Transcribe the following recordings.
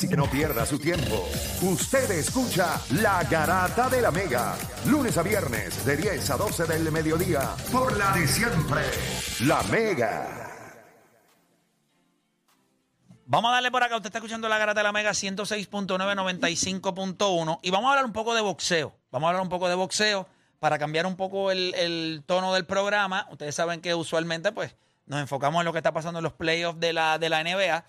Así que no pierda su tiempo. Usted escucha La Garata de la Mega. Lunes a viernes de 10 a 12 del mediodía. Por la de siempre. La Mega. Vamos a darle por acá. Usted está escuchando la Garata de la Mega 106.995.1 y vamos a hablar un poco de boxeo. Vamos a hablar un poco de boxeo para cambiar un poco el, el tono del programa. Ustedes saben que usualmente pues nos enfocamos en lo que está pasando en los playoffs de la, de la NBA,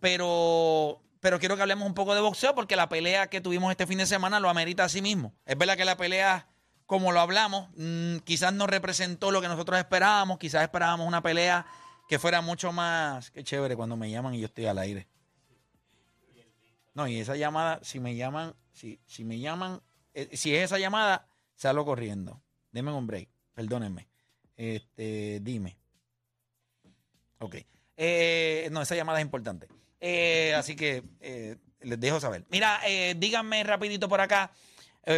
pero, pero quiero que hablemos un poco de boxeo porque la pelea que tuvimos este fin de semana lo amerita a sí mismo. Es verdad que la pelea, como lo hablamos, mm, quizás no representó lo que nosotros esperábamos, quizás esperábamos una pelea que fuera mucho más... Qué chévere cuando me llaman y yo estoy al aire. No, y esa llamada, si me llaman, si, si me llaman, eh, si es esa llamada, salgo corriendo. Deme un break, perdónenme. Este, dime. Ok. Eh, no, esa llamada es importante. Eh, así que eh, les dejo saber. Mira, eh, díganme rapidito por acá.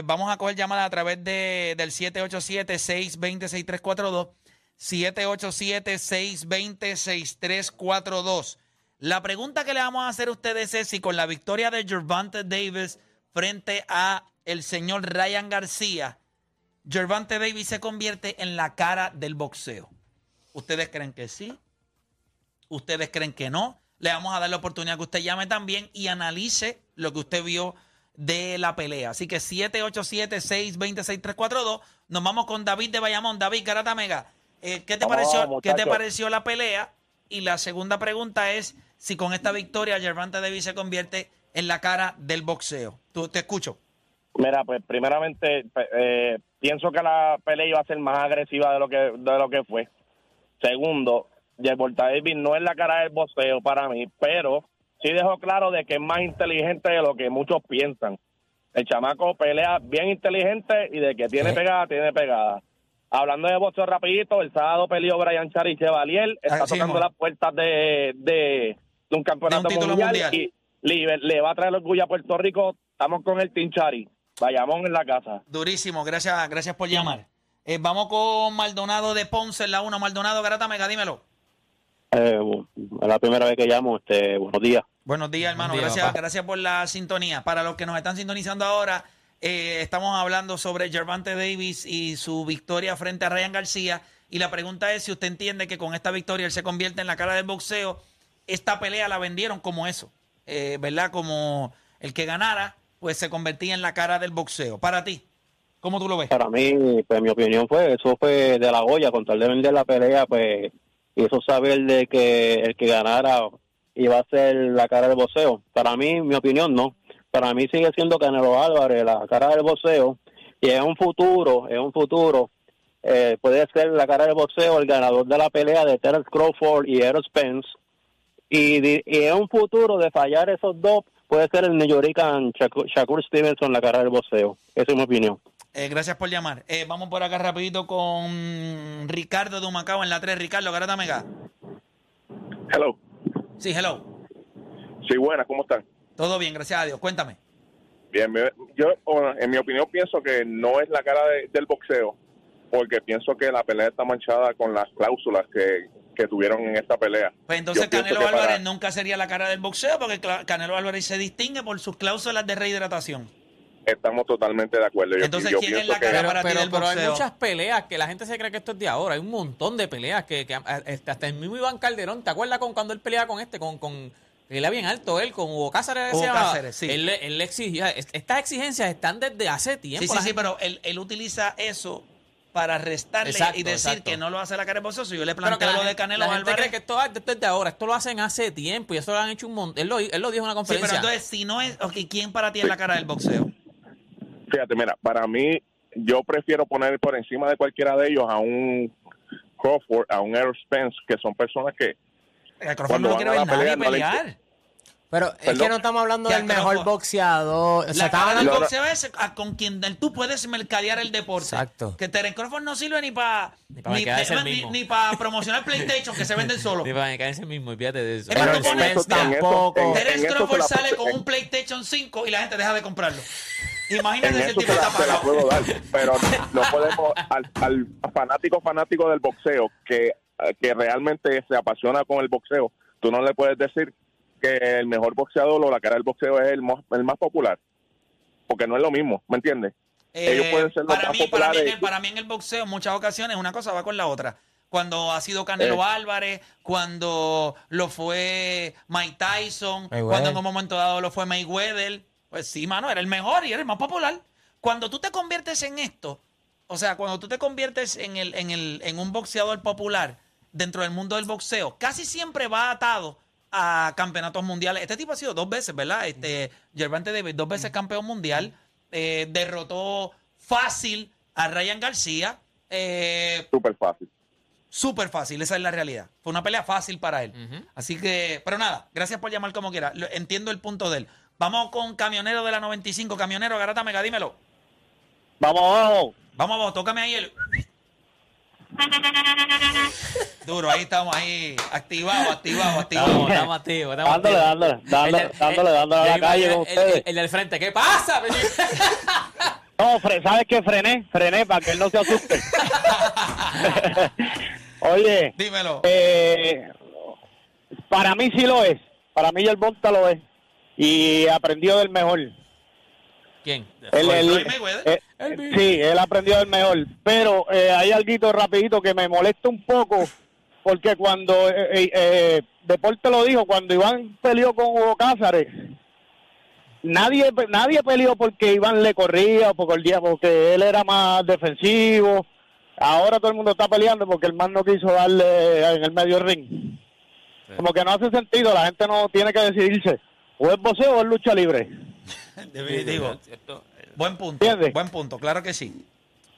Vamos a coger llamadas a través de, del 787-620-6342. 787-620-6342. La pregunta que le vamos a hacer a ustedes es si con la victoria de Gervante Davis frente a el señor Ryan García, Gervante Davis se convierte en la cara del boxeo. ¿Ustedes creen que sí? ¿Ustedes creen que no? Le vamos a dar la oportunidad que usted llame también y analice lo que usted vio de la pelea. Así que 787-626-342. Nos vamos con David de Bayamón. David Garata Mega. eh, ¿qué, te Vamos, pareció, ¿Qué te pareció la pelea? Y la segunda pregunta es si con esta victoria Gervante Davis se convierte en la cara del boxeo. Tú, te escucho. Mira, pues primeramente pe- eh, pienso que la pelea iba a ser más agresiva de lo que de lo que fue. Segundo, Gervonta Davis no es la cara del boxeo para mí, pero sí dejó claro de que es más inteligente de lo que muchos piensan. El chamaco pelea bien inteligente y de que tiene pegada, tiene pegada. Hablando de boxeo rapidito, el sábado peleó Brian Chari Chevalier, está Así tocando las puertas de, de, de un campeonato título mundial, mundial. y le, le va a traer orgullo a Puerto Rico. Estamos con el Team Chari. Vayamos en la casa. Durísimo. Gracias, gracias por llamar. Eh, vamos con Maldonado de Ponce en la 1. Maldonado Garata Mega, dímelo. Eh, es la primera vez que llamo. Este, buenos días. Buenos días, hermano. Gracias, papá. gracias por la sintonía. Para los que nos están sintonizando ahora, eh, estamos hablando sobre Gervante Davis y su victoria frente a Ryan García. Y la pregunta es si usted entiende que con esta victoria él se convierte en la cara del boxeo. Esta pelea la vendieron como eso, eh, ¿verdad? Como el que ganara, pues se convertía en la cara del boxeo. Para ti, ¿cómo tú lo ves? Para mí, pues mi opinión fue, eso fue de la Goya, con tal de vender la pelea, pues hizo saber de que el que ganara iba a ser la cara del boxeo. Para mí, mi opinión no. Para mí sigue siendo Canelo Álvarez la cara del boxeo y en un futuro, en un futuro, eh, puede ser la cara del boxeo el ganador de la pelea de Terence Crawford y Errol Spence. Y, di- y en un futuro de fallar esos dos, puede ser el Shakur, Shakur Stevenson la cara del boxeo. Esa es mi opinión. Eh, gracias por llamar. Eh, vamos por acá rapidito con Ricardo de Humacao en la 3. Ricardo, Garata Mega. Hello. Sí, hello. Sí, buenas, ¿cómo están? Todo bien, gracias a Dios. Cuéntame. Bien, yo en mi opinión pienso que no es la cara de- del boxeo, porque pienso que la pelea está manchada con las cláusulas que, que tuvieron en esta pelea. Pues entonces Yo Canelo Álvarez para- nunca sería la cara del boxeo porque Canelo Álvarez se distingue por sus cláusulas de rehidratación. Estamos totalmente de acuerdo. Yo, Entonces, yo ¿quién es la cara Pero, para ti pero, del pero hay muchas peleas que la gente se cree que esto es de ahora. Hay un montón de peleas que, que hasta hasta el mismo Iván Calderón, ¿te acuerdas con cuando él peleaba con este? Con, con él era bien alto, él, con Hugo Cáceres. Hugo. Cáceres, sí. Él, le- él exigía. es- Estas exigencias están desde hace tiempo. Sí, sí, sí, pero él, él utiliza eso para restarle Exacto, y decir exacto. que no lo hace la cara del boxeo. Si yo le pero que planteo lo de Canelo la gente Álvarez. cree que esto, esto es de ahora. Esto lo hacen hace tiempo y eso lo han hecho un montón. Él lo, él lo dijo en una Sí, pero conferencia. entonces, si no es. Ok, ¿quién para ti es la cara del boxeo? Fíjate, mira, para mí, yo prefiero poner por encima de cualquiera de ellos a un Crawford, a un Errol Spence, que son personas que El Crawford Cuando no lo van quiere a la ver nadie le pelear. Pero es Perdón. que no estamos hablando del mejor boxeador. O sea, La estamos cara del hablando- boxeo es a- con quien tú puedes mercadear el deporte. Exacto. Que Terence Crawford no sirve ni para Ni mercadearse ni, ni para promocionar PlayStation, que se venden solo. Sí, para ese mismo y fíjate de eso. Pero Terence Crawford sale con un PlayStation 5 y la gente deja de comprarlo. En Imagínate si se la, está se la puedo dar, pero no podemos al, al fanático fanático del boxeo que, que realmente se apasiona con el boxeo, tú no le puedes decir que el mejor boxeador o la cara del boxeo es el, mo- el más popular. Porque no es lo mismo, ¿me entiendes? Ellos Eh, pueden ser los para, más mí, para, mí en populares. el, para mí en el boxeo, en muchas ocasiones, una cosa va con la otra. Cuando ha sido Canelo Eh. Álvarez, cuando lo fue Mike Tyson, Mayweather. cuando en un momento dado lo fue Mayweather, pues sí, mano, era el mejor y era el más popular. Cuando tú te conviertes en esto, o sea, cuando tú te conviertes en, el, en, el, en un boxeador popular dentro del mundo del boxeo, casi siempre va atado a campeonatos mundiales. Este tipo ha sido dos veces, ¿verdad? Este, Gervante Davis, dos veces campeón mundial, eh, derrotó fácil a Ryan García. Eh, Súper fácil. Súper fácil, esa es la realidad. Fue una pelea fácil para él. Así que, pero nada, gracias por llamar como quiera. Lo- Entiendo el punto de él. Vamos con Camionero de la 95. Camionero, Garata Mega, dímelo. Vamos abajo. Vamos, vamos, tócame ahí el. Duro, ahí estamos, ahí. Activado, activado, activado. Estamos, estamos activos, estamos Dándole, activos. dándole, dándole, dándole, el- dándole a la calle con el- ustedes. El, el del frente, ¿qué pasa? No, fre- ¿sabes qué? Frené, frené para que él no se asuste. Oye, Dímelo. eh, para mí sí lo es. Para mí el Bonta lo es. Y aprendió del mejor. ¿Quién? Floyd Mayweather. eh, sí, él aprendió del mejor. Pero eh, hay algo rapidito que me molesta un poco. Porque cuando eh, eh, eh, Deporte lo dijo, cuando Iván peleó con Hugo Cázares, nadie nadie peleó porque Iván le corría o porque, el día, porque él era más defensivo. Ahora todo el mundo está peleando porque el man no quiso darle en el medio ring. Como que no hace sentido, la gente no tiene que decidirse. O es boxeo o es lucha libre. Definitivo. Buen punto. ¿Entiendes? Buen punto, claro que sí.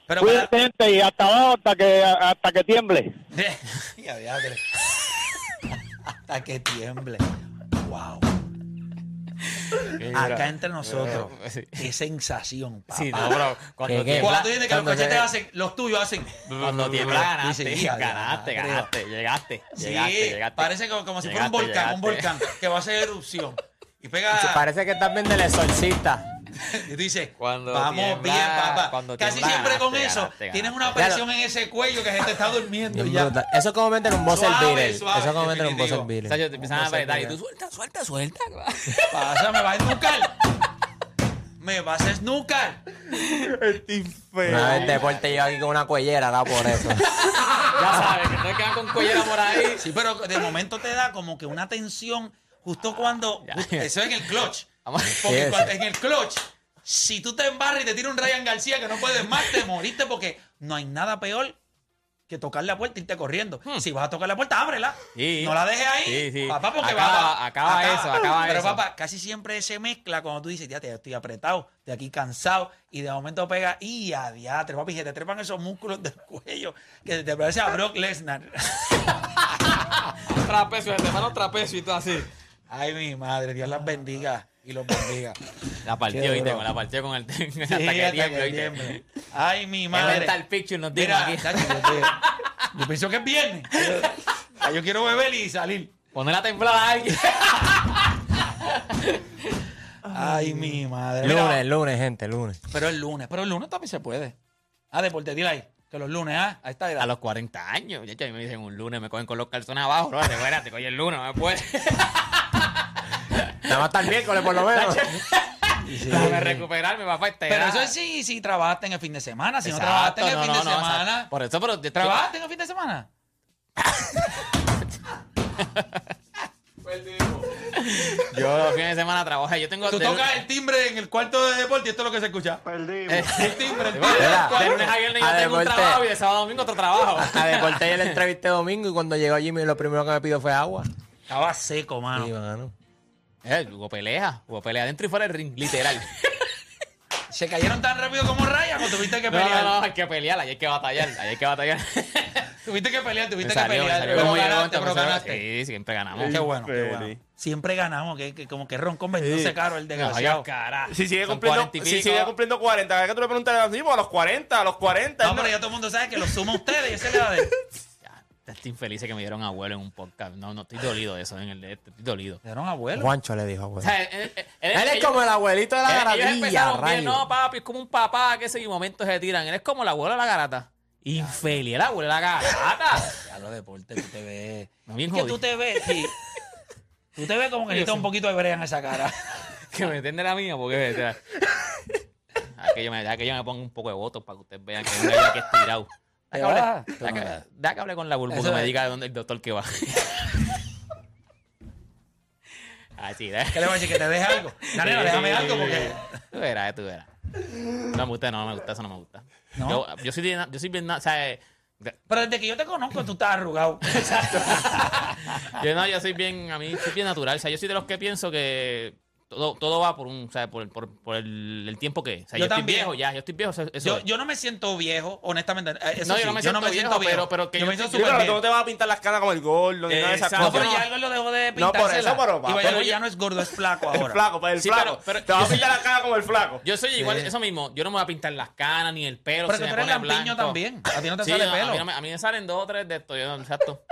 Pero para... Cuídate, gente, y hasta abajo hasta que, hasta que tiemble. Hasta que tiemble. Wow. Acá entre nosotros, Sí. qué sensación, papá. Sí, no, bro. Cuando ¿Qué, Cuando tú dices que los cachetes se- hacen, los tuyos hacen. cuando tiembla, ganaste, ya, ganaste, ganaste, llegaste, Sí, llegaste, llegaste. parece como, como si fuera un Llegaste, volcán, un volcán que va a hacer erupción. Y pega. Parece que estás viendo el exorcista. Y tú dices, Cuando vamos tiembla, bien, papá. cuando Casi tiembla, siempre con ganaste, eso ganaste, tienes una presión en ese cuello que se te está durmiendo. y ya. Eso es como meter un beater. suave, Eso es como meter un definitivo. buzzer O sea, yo te empiezan a apretar y tú suelta, suelta, suelta. Pasa, me vas a esnucar. me vas a esnucar. Una vez deporte yo aquí con una cuellera, da por eso. Ya sabes, que no quedan con cuellera por ahí. Sí, pero de momento te da como que una tensión justo cuando. Ya. justo- eso es en el clutch. Porque cuando- en el clutch, si tú te embarras y te tira un Ryan García que no puedes más, te moriste porque no hay nada peor que tocar la puerta y irte corriendo. Si vas a tocar la puerta, ábrela. Hmm. Sí. No la dejes ahí. Sí, sí. Papá, porque Acaba- va, acaba eso, acaba Pero eso. papá, casi siempre se mezcla cuando tú dices, ya te estoy apretado, estoy aquí cansado, y de momento pega, y a diatre, papi, se te trepan esos músculos del cuello que te parece a Brock Lesnar. Trapecio, te mano trapecio y todo así. Ay, mi madre, Dios las bendiga y los bendiga. La partió, viste, la partió con el hasta Sí. Ay, mi El madre. mental picture nos Mira, aquí. yo, te- yo pienso que es viernes. Yo, yo quiero beber y salir. Poner a temblar a alguien. Ay, mi madre. Mira, Lunes, lunes, gente, lunes. pero el lunes, pero el lunes también se puede. Ah, deporte, dile ahí. Que los lunes, ah, a esta edad. A los 40 años. Ya, ya me dicen un lunes, me cogen con los calzones abajo. No, espérate, coge el lunes, no me puede. Nada más el miércoles, por lo menos. Déjame recuperarme, papá. Este Pero eso es si, si trabajaste en el fin de semana. Si no trabajaste en el no, fin de no, no, o sea, semana. por eso, pero. ¿Trabajaste en el fin de semana? Yo los fines de semana trabajo. Yo tengo. Tú de- tocas el timbre en el cuarto de deporte y esto es lo que se escucha. eh, El timbre, el timbre. de lunes a viernes yo A tengo un trabajo y de sábado a domingo otro trabajo. A deporte yo le entrevisté domingo y cuando llegó Jimmy lo primero que me pidió fue agua. Estaba seco, mano. Sí, mano. Eh, hubo pelea, hubo pelea dentro y fuera del ring, literal. ¿Se cayeron tan rápido como Ryan o tuviste que No, pelear? no, no, hay que pelear, ahí hay que batallar, ahí hay que batallar. Tuviste que pelear, tuviste que salió, me pelear. salió Pero ganaste, pero ganaste. Sí, siempre ganamos. Qué bueno, qué bueno. Siempre ganamos, que, que como que roncón vendiéndose caro el desgraciado. cara. Si sigue cumpliendo, 40 y si sigue cumpliendo 40, cada vez que tú le preguntas a los 40, a los 40. No, pero ya todo el mundo sabe que lo suma ustedes y ese le da de... Estoy infeliz que me dieron abuelo en un podcast. No, no, estoy dolido de eso, en el de este, estoy dolido. Dieron abuelo. Juancho le dijo, O güey. sea, él, él- él- Él es ellos- como el abuelito de la rayo. no, papi, es como un papá que ese momento se tiran. Él es como el abuelo de la garata. Infeliz, el abuelo de la garata. Ya lo deporte, tú te ves. No, bien Es que jodido. tú te ves, sí. Tú te ves como que necesitas un poquito de brea en esa cara. que me entiende la mía, porque. o sea, que yo me, deja que yo me ponga un poco de votos para que ustedes vean que es un gallo que es tirado. Que hable- deja que- que hable con la burbu que me diga de dónde el doctor que va. Así, ¿eh? ¿Qué le voy a decir? ¿Que te deje algo? Danilo, déjame algo porque... Tú verás, tú verás. No me gusta, no, me gusta, eso no me gusta. ¿No? Yo, yo soy bien, yo soy bien, o sea, eh, Pero desde que yo te conozco, tú estás arrugado. yo no, yo soy bien, a mí soy bien natural, o sea, yo soy de los que pienso que todo, todo va por un, o sea, por, por, por el, el tiempo que, o sea, Yo yo, estoy también. viejo ya, yo estoy viejo, o sea, eso Yo, es. yo no me siento viejo, honestamente. Eh, Eso No, yo sí, no me siento viejo, pero- pero que yo yo me siento Sí, súper pero tú no te vas a pintar las canas como el gordo ni nada de esas Exacto. No, cosas. pero no. ya algo lo dejó de No, por eso, pero, Y papá, vaya, pero ya no es gordo, es flaco ahora. El flaco, pues el Sí, flaco. pero- pero- te vas a pintar la cara como el flaco. Yo soy igual, eso mismo, yo no me voy a pintar las canas ni el pelo, Pero me tú eres pone lampiño blanco. también. A ti no te Sí, sale no, pelo. A mí, no me, a mí me salen dos o tres de esto, yo no, exacto.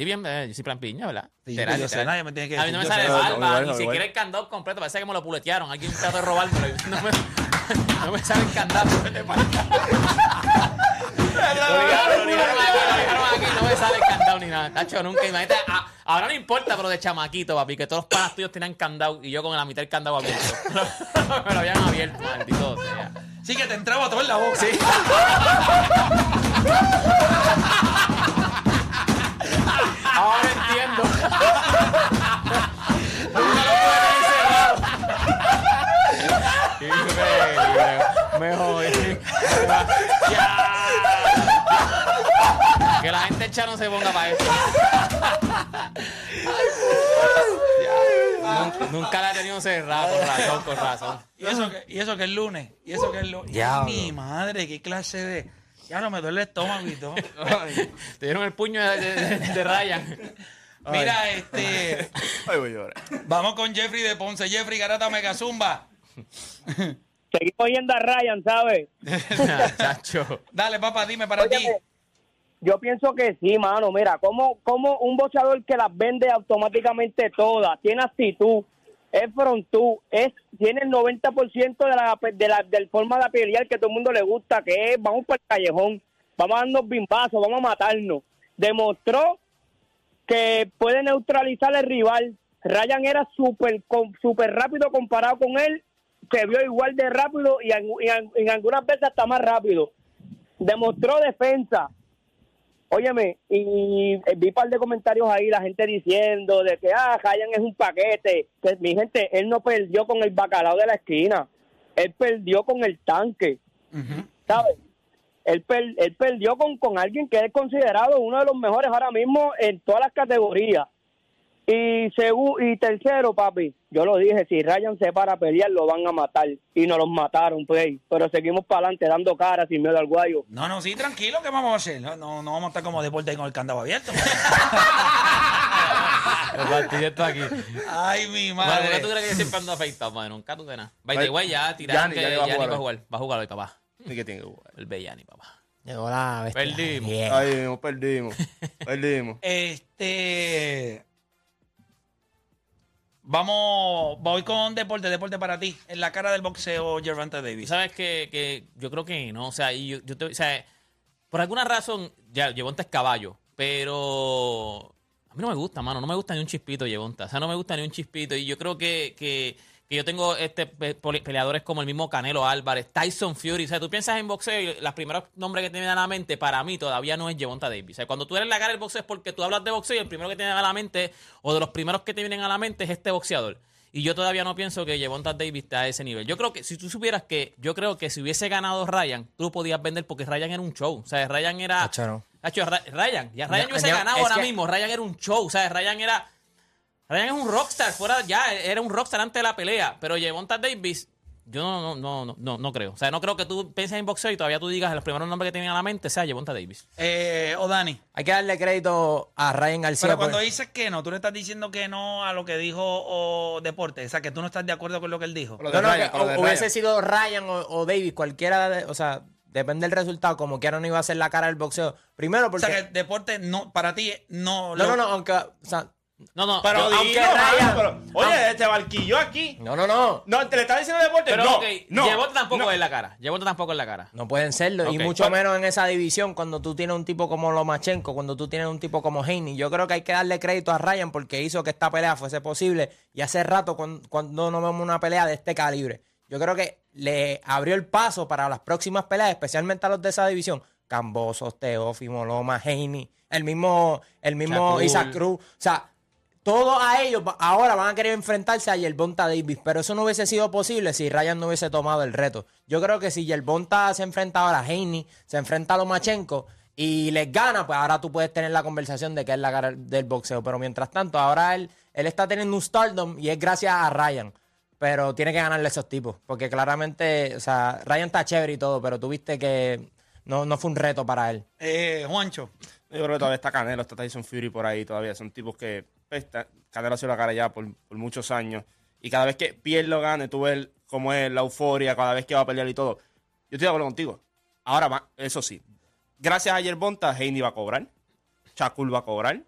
Sí, bien, eh, yo soy lampiño, ¿verdad? Sí, Literal, yo sé, literal. nadie me tiene que A mí no me yo sale sé. No, barba, ni siquiera el candado completo, parece que me lo puletearon, alguien trató de robármelo y no me, no me sale el candado. Vete Lo ligaron, lo ligaron aquí, lo ligaron aquí, no me sale el candado ni nada. Tacho, nunca. Imagínate, a- ahora no importa, pero de chamaquito, papi, que todos los panas tuyos tenían candado y yo con la mitad del candado abierto. me lo habían abierto, maldito sea. Sí, que te entraba todo en la boca. Sí. Ahora entiendo. Nunca lo pude tener cerrado. Me jodí. Ya. Que la gente hecha no se ponga para esto. Nunca, nunca la he tenido cerrada, con razón, con razón. Y eso, que, y eso que es lunes. Y eso que es lunes. Diablo. Mi madre, qué clase de. Ya no me duele el estómago y todo. Te dieron el puño de, de- de Ryan. Mira, este. Ay, voy a llorar. Vamos con Jeffrey de Ponce. Jeffrey Garata Megazumba. Seguimos yendo a Ryan, ¿sabes? Chacho. Dale, papá, dime para ti. Yo pienso que sí, mano. Mira, como, como un boxeador que las vende automáticamente todas, tiene actitud, es frontú, es, tiene el 90% de la, de la del forma de pelear que todo el mundo le gusta, que es vamos para el callejón, vamos a darnos bimbazos, vamos a matarnos. Demostró que puede neutralizar al rival. Ryan era súper súper rápido comparado con él, se vio igual de rápido y en algunas veces hasta más rápido. Demostró defensa. Óyeme, y eh, vi un par de comentarios ahí, la gente diciendo de que, ah, Ryan es un paquete. Que, mi gente, él no perdió con el bacalao de la esquina. Él perdió con el tanque. ¿Sabes? Él, per- él perdió con, con alguien que es considerado uno de los mejores ahora mismo en todas las categorías. Y segu- y tercero, papi, yo lo dije, si Ryan se para a pelear, lo van a matar. Y nos los mataron, play. Pero seguimos para adelante, dando cara sin miedo al guayo. No, no, sí, tranquilo, ¿qué vamos a hacer? No, no, no vamos a estar como deporte ahí con el candado abierto. El partidito aquí. Ay, mi Bueno, ¿por qué madre. tú crees que siempre ando afeitado, madre? Nunca tú de nada. Ay, way, ya tiraron que Yanni va a va a jugar. Va a jugar hoy, papá. Ni que tiene que jugar. El Yanni, papá. Llegó la bestia. Perdimos. Ay, perdimos. Perdimos. Este. Vamos, voy con deporte, deporte para ti. En la cara del boxeo, Gervonta Davis. sabes que, que yo creo que no, o sea, yo, yo por alguna razón, ya, Yevonta es caballo, pero a mí no me gusta, mano, no me gusta ni un chispito Yevonta, o sea, no me gusta ni un chispito, y yo creo que, que, que yo tengo este peleadores como el mismo Canelo Álvarez, Tyson Fury, o sea, tú piensas en boxeo y los primeros nombres que te vienen a la mente, para mí todavía no es Yevonta Davis, o sea, cuando tú eres la cara del boxeo es porque tú hablas de boxeo y el primero que te viene a la mente, o de los primeros que te vienen a la mente es este boxeador. Y yo todavía no pienso que Yevonta Davis está a ese nivel. Yo creo que, si tú supieras que, yo creo que si hubiese ganado Ryan, tú lo podías vender porque Ryan era un show. O sea, Ryan era. Ryan, ya Ryan No, hubiese no, ganado ahora que- mismo. Ryan era un show. O sea, Ryan era. Ryan es un rockstar. Fuera ya, era un rockstar antes de la pelea. Pero Yevonta Davis, yo no, no, no, no, no, no creo. O sea, no creo que tú pienses en boxeo y todavía tú digas los primeros nombres que te vienen a la mente sea Yevonta Davis. Eh, o Dani. Hay que darle crédito a Ryan García. Pero por- cuando dices que no, tú le estás diciendo que no a lo que dijo o deporte. O sea, que tú no estás de acuerdo con lo que él dijo. No, no, Ryan, que hu- hubiese Ryan. sido Ryan o, o Davis, cualquiera, de, o sea, depende del resultado, como quiera no iba a ser la cara del boxeo. Primero O porque... sea, que deporte no, para ti no. no, lo- no, no, aunque, o sea, No, no. Pero yo- aunque mano, Ryan- pero- oye, este barquillo aquí. No, no, no. No, te le está diciendo deporte. pero no, no. Yebote tampoco no. es la cara. Yebote tampoco es la cara. No pueden serlo. Y mucho menos en esa división cuando tú tienes un tipo como Lomachenko, cuando tú tienes un tipo como Haney. Yo creo que hay que darle crédito a Ryan porque hizo que esta pelea fuese posible. Y hace rato cuando, cuando no vemos una pelea de este calibre. Yo creo que le abrió el paso para las próximas peleas, especialmente a los de esa división. Cambosos, Teófimo, Loma, Haney, el mismo, el mismo. Isaac Cruz. O sea, todos a ellos ahora van a querer enfrentarse a Yerbonta Davis, pero eso no hubiese sido posible si Ryan no hubiese tomado el reto. Yo creo que si Yerbonta se enfrenta ahora a Haney, se enfrenta a Lomachenko y les gana, pues ahora tú puedes tener la conversación de que es la cara del boxeo. Pero mientras tanto, ahora él, él está teniendo un stardom y es gracias a Ryan. Pero tiene que ganarle a esos tipos, porque claramente, o sea, Ryan está chévere y todo, pero tuviste que no, no fue un reto para él. Eh, Juancho. Yo creo que todavía está Canelo, está Tyson Fury por ahí todavía. Son tipos que pues, Canelo ha sido la cara ya por, por muchos años. Y cada vez que pierde o gane, tú ves cómo es la euforia, cada vez que va a pelear y todo. Yo estoy de acuerdo contigo. Ahora, va, eso sí, gracias a Yerbonta, Heini va a cobrar. Shakur va a cobrar.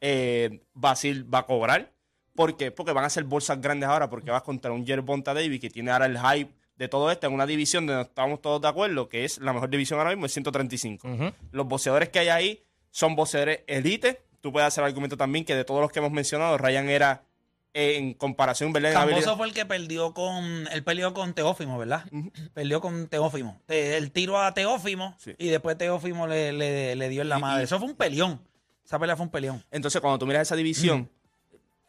Eh, Basil va a cobrar. ¿Por qué? Porque van a ser bolsas grandes ahora, porque vas contra un Yerbonta Davis que tiene ahora el hype de todo esto en una división donde estamos todos de acuerdo, que es la mejor división ahora mismo, es 135. Los boxeadores que hay ahí son boxeadores elite. Tú puedes hacer el argumento también que de todos los que hemos mencionado, Ryan era en comparación, ¿verdad? Camboso fue el que perdió con. Él peleó con Teófimo, ¿verdad? Perdió con Teófimo. El tiro a Teófimo Sí. y después Teófimo le, le- le dio en la madre. y- Eso fue un peleón. Esa pelea fue un peleón. Entonces, cuando tú miras esa división,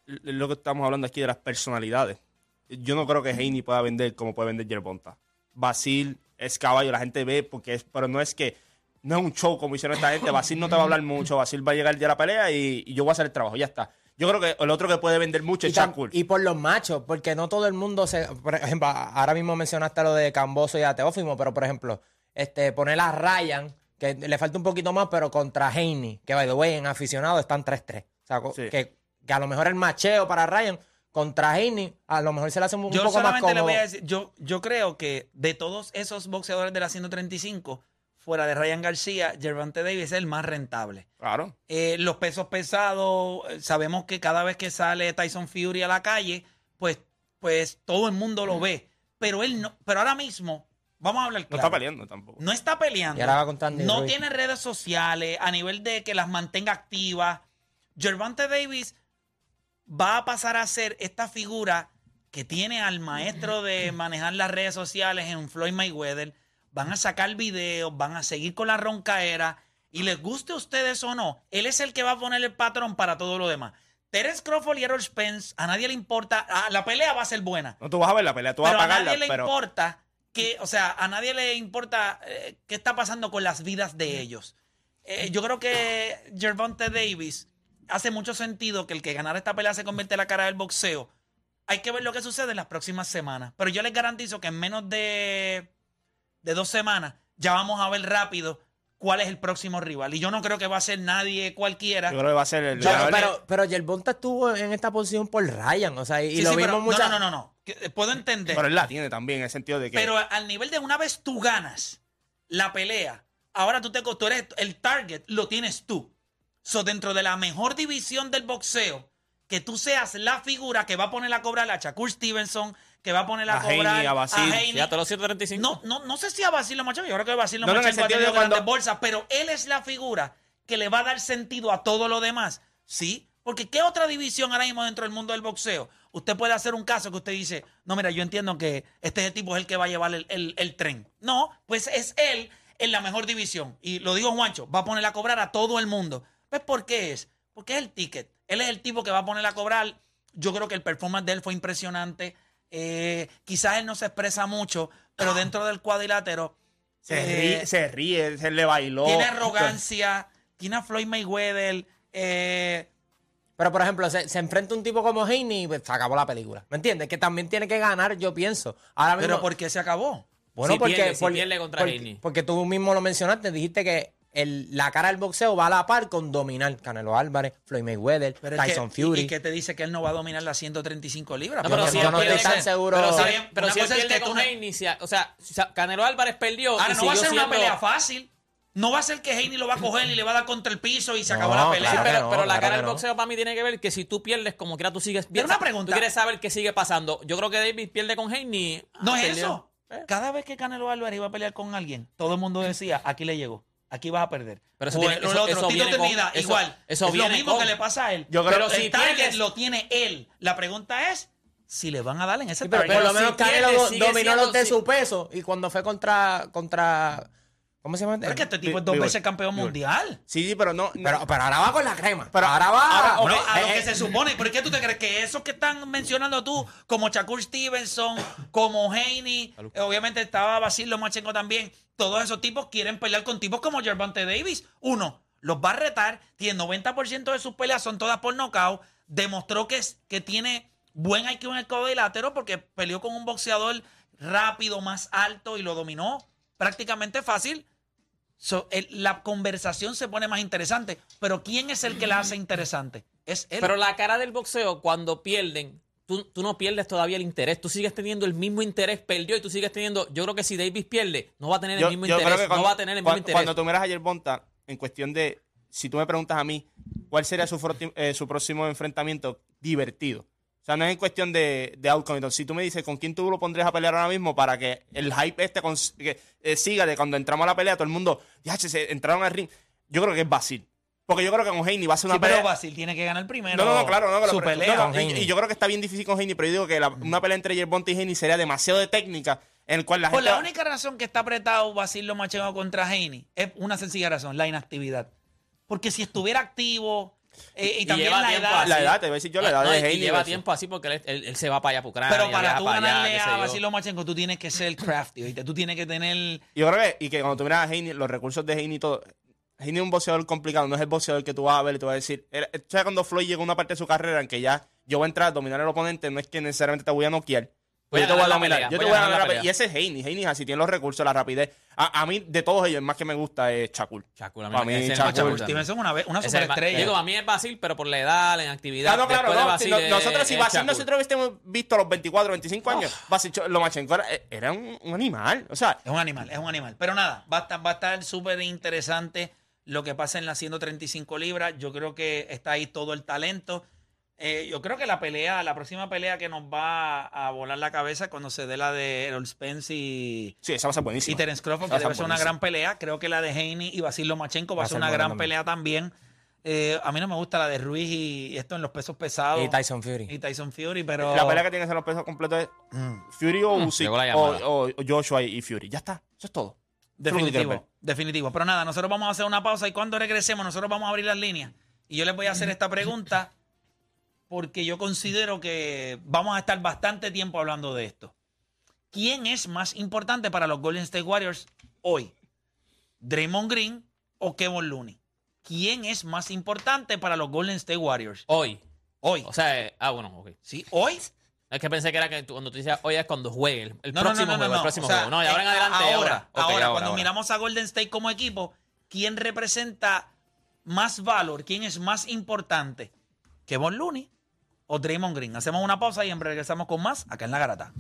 l- lo que estamos hablando aquí de las personalidades. Yo no creo que Heini pueda vender como puede vender Yerbonta. Basil es caballo, la gente ve, porque es, pero no es que no es un show como hicieron esta gente. Basil no te va a hablar mucho, Basil va a llegar ya a la pelea y, y yo voy a hacer el trabajo, ya está. Yo creo que el otro que puede vender mucho Y, es Shakur. y por los machos, porque no todo el mundo se. Por ejemplo, ahora mismo mencionaste lo de Camboso y a Teófimo, pero por ejemplo, este, poner a Ryan, que le falta un poquito más, pero contra Haney, que by the way, en aficionado están 3-3. O sea, co- Sí. que, que a lo mejor el macheo para Ryan contra Haney, a lo mejor se le hace un, un Yo poco más solamente le cómodo. voy a decir, yo, yo creo que de todos esos boxeadores de la 135, fuera de Ryan García, Gervante Davis es el más rentable. Claro. Eh, los pesos pesados, eh, sabemos que cada vez que sale Tyson Fury a la calle, pues, pues todo el mundo lo ve. Pero él no, pero ahora mismo, vamos a hablar No claro. está peleando tampoco. No está peleando. Y ahora va contra Andy no Ruiz. tiene redes sociales a nivel de que las mantenga activas. Gervante Davis va a pasar a ser esta figura que tiene al maestro de manejar las redes sociales en Floyd Mayweather. Van a sacar videos, van a seguir con la roncaera. Y les guste a ustedes o no, él es el que va a poner el patrón para todo lo demás. Terence Crawford y Errol Spence, a nadie le importa. ah, la pelea va a ser buena. No, tú vas a ver la pelea, tú vas Pero a a pagarla, nadie le pero... importa que, o sea, a nadie le importa eh, qué está pasando con las vidas de ellos. Eh, yo creo que Gervonta Davis hace mucho sentido que el que ganara esta pelea se convierte en la cara del boxeo. Hay que ver lo que sucede en las próximas semanas. Pero yo les garantizo que en menos de, de dos semanas ya vamos a ver rápido cuál es el próximo rival. Y yo no creo que va a ser nadie cualquiera. Yo creo que va a ser el... Pero, ganador. pero, pero Yerbonta estuvo en esta posición por Ryan, o sea, y, Sí, lo sí, vimos pero- muchas... No, no, no, no. Eh, Puedo entender. Pero él la tiene también, en el sentido de que... Pero al nivel de una vez tú ganas la pelea, ahora tú, te, tú eres el target, lo tienes tú. So, dentro de la mejor división del boxeo, que tú seas la figura que va a poner a cobrar a Shakur Stevenson, que va a poner a, A cobrar Haney, a Basil. Ya, todos los 135. No, no, no sé si a Basil Lomachenko, yo creo que Basil No, no, en ha sentido tenido de cuando- grandes bolsas, pero él es la figura que le va a dar sentido a todo lo demás. ¿Sí? Porque ¿qué otra división ahora mismo dentro del mundo del boxeo? Usted puede hacer un caso que usted dice, no, mira, yo entiendo que este tipo es el que va a llevar el, el- el tren. No, pues es él en la mejor división. Y lo digo Juancho, va a poner a cobrar a todo el mundo. Pues ¿por qué es? Porque es el ticket. Él es el tipo que va a poner a cobrar. Yo creo que el performance de él fue impresionante. Eh, quizás él no se expresa mucho, pero dentro del cuadrilátero Se eh, ríe, se ríe, se le bailó. tiene arrogancia, tiene a Floyd Mayweather. eh, Pero, por ejemplo, se, se enfrenta un tipo como Haney y pues, se acabó la película. ¿Me entiendes? Que también tiene que ganar, yo pienso. Ahora mismo, pero ¿por qué se acabó? bueno, Si porque, pierde- si porque- pierde contra porque- porque tú mismo lo mencionaste, dijiste que el- la cara del boxeo va a la par con dominar Canelo Álvarez, Floyd Mayweather, Pero es Tyson que, Fury. ¿Y, y qué te dice que él no va a dominar las 135 libras? No, Yo pero no- si yo él no estoy tan seguro. Pero si, pero si él pierde que con Haney, o sea, Canelo Álvarez perdió Ahora no va a ser una pelea fácil. No va a ser que Haney lo va a coger y le va a dar contra el piso y se acabó la pelea. Sí, pero, que no, pero la claro cara del no. boxeo para mí tiene que ver que si tú pierdes, como quiera tú sigues Pero una pregunta. Tú quieres saber qué sigue pasando. Yo creo que David pierde con Haney. No Ah, es perdió. eso. Eh. Cada vez que Canelo Álvarez iba a pelear con alguien, todo el mundo decía, aquí le llegó, aquí vas a perder. Pero eso O tiene- el- eso- otro, eso Tito viene con- Trinidad, eso- igual. eso es lo mismo con- que le pasa a él. Yo creo- pero Pero el si target pierdes- lo tiene él. La pregunta es si le van a dar en ese Sí, pero target. por lo si menos Canelo do- sigue dominó los de su peso. Y cuando fue contra. contra ¿Cómo se llama? Pero es que este tipo es Vi- dos veces campeón mundial. Sí, sí, pero no. no- Pero, pero ahora va con la crema. Pero ahora va. ahora, Bueno, ok, a lo eh, que eh, se supone. ¿Por qué tú te crees que esos que están mencionando tú, como Shakur Stevenson, como Haney, eh, obviamente estaba Basil Lomachenko también, todos esos tipos quieren pelear con tipos como Gervonta Davis? Uno, los va a retar, tiene 90% de sus peleas son todas por nocaut, demostró que, es- que tiene buen IQ en el cuadrilátero porque peleó con un boxeador rápido, más alto y lo dominó prácticamente fácil. So, el- la conversación se pone más interesante. Pero ¿quién es el que la hace interesante? Es él. Pero la cara del boxeo, cuando pierden, tú, tú no pierdes todavía el interés. Tú sigues teniendo el mismo interés, perdió y tú sigues teniendo. Yo creo que si Davis pierde, no va a tener el mismo interés. no va a tener el mismo cuando, interés. Cuando tú miras a Yerbonta, en cuestión de, si tú me preguntas a mí, ¿cuál sería su, eh, su próximo enfrentamiento divertido? Sea, no es en cuestión de, de outcome. Entonces, si tú me dices con quién tú lo pondrías a pelear ahora mismo para que el hype este que, eh, siga de cuando entramos a la pelea, todo el mundo, ya, se entraron al ring. Yo creo que es Basil. Porque yo creo que con Haney va a ser una Sí, pero pelea. Basil tiene que ganar primero. No, no, no, claro, no, pero- su pero- pelea. no, no, con y, yo creo que está bien difícil con Haney, pero yo digo que la- una pelea entre Yerbonta y Haney sería demasiado de técnica, en el cual la Por gente. la única razón que está apretado Basil Lomachenko contra Haney es una sencilla razón, la inactividad. Porque si estuviera activo eh, y, Y también lleva la tiempo edad. así. La edad, te voy a decir yo, la edad No, de y Haney. lleva tiempo así porque él, él- él se va para allá, para Ucrania. Pero para tú allá, ganarle a yo. Basil Lomachenko, tú tienes que ser crafty, ¿oíste? Tú tienes que tener. Yo creo que, y que cuando tú miras a Haney, los recursos de Haney y todo. Haney es un boxeador complicado, no es el boxeador que tú vas a ver y te vas a decir. Tú sabes cuando Floyd llegó a una parte de su carrera en que ya yo voy a entrar a dominar al oponente, no es que necesariamente te voy a noquear. Voy a yo te voy a ganar la dominar. pelea, Yo te voy a a ganar la la pelea. Y ese es Haney. Haney así tiene los recursos, la rapidez. A, a mí, de todos ellos, el más que me gusta es Shakur. Shakur, a mí, es Shakur. más Shakur Stevenson también. es una, una es superestrella. Digo, a mí es Basil, pero por la edad, en actividad. No, claro, de no. Basil Si no- es- nosotros, si es Basil, nosotros hubiésemos visto a los 24, 25 años, Basil Cho- Lomachenko era, era un, un animal. O sea, Es un animal, es un animal. Pero nada, va a estar, va a estar súper interesante lo que pasa en las 135 libras. Yo creo que está ahí todo el talento. Eh, yo creo que la pelea, la próxima pelea que nos va a volar la cabeza cuando se dé la de Errol Spence y, sí, esa va a ser y buenísima. Terence Crawford, Va a que debe ser una gran pelea. Creo que la de Haney y Basil Lomachenko va a ser una gran también. pelea también. Eh, a mí no me gusta la de Ruiz y esto en los pesos pesados. Y Tyson Fury. Y Tyson Fury, pero... La pelea que tiene que ser los pesos completos es Fury o la o, Joshua y Fury. Ya está. Eso es todo. Definitivo, definitivo. Pero nada, nosotros vamos a hacer una pausa y cuando regresemos nosotros vamos a abrir las líneas. Y yo les voy a hacer esta pregunta porque yo considero que vamos a estar bastante tiempo hablando de esto. ¿Quién es más importante para los Golden State Warriors hoy? ¿Draymond Green o Kevin Looney? ¿Quién es más importante para los Golden State Warriors Hoy. hoy? O sea, eh, ah, bueno, ok. ¿Sí? ¿Hoy? Es que pensé que era que tú- cuando tú decías hoy es cuando juegue. El, el No, no, no, próximo no, no, juego, el no. próximo O sea, juego. No, y ahora en eh, adelante. Ahora, ahora, Ok, cuando ahora. miramos a Golden State como equipo, ¿quién representa más valor? ¿Quién es más importante? ¿Kevin Looney o Draymond Green? Hacemos una pausa y regresamos con más acá en La Garata.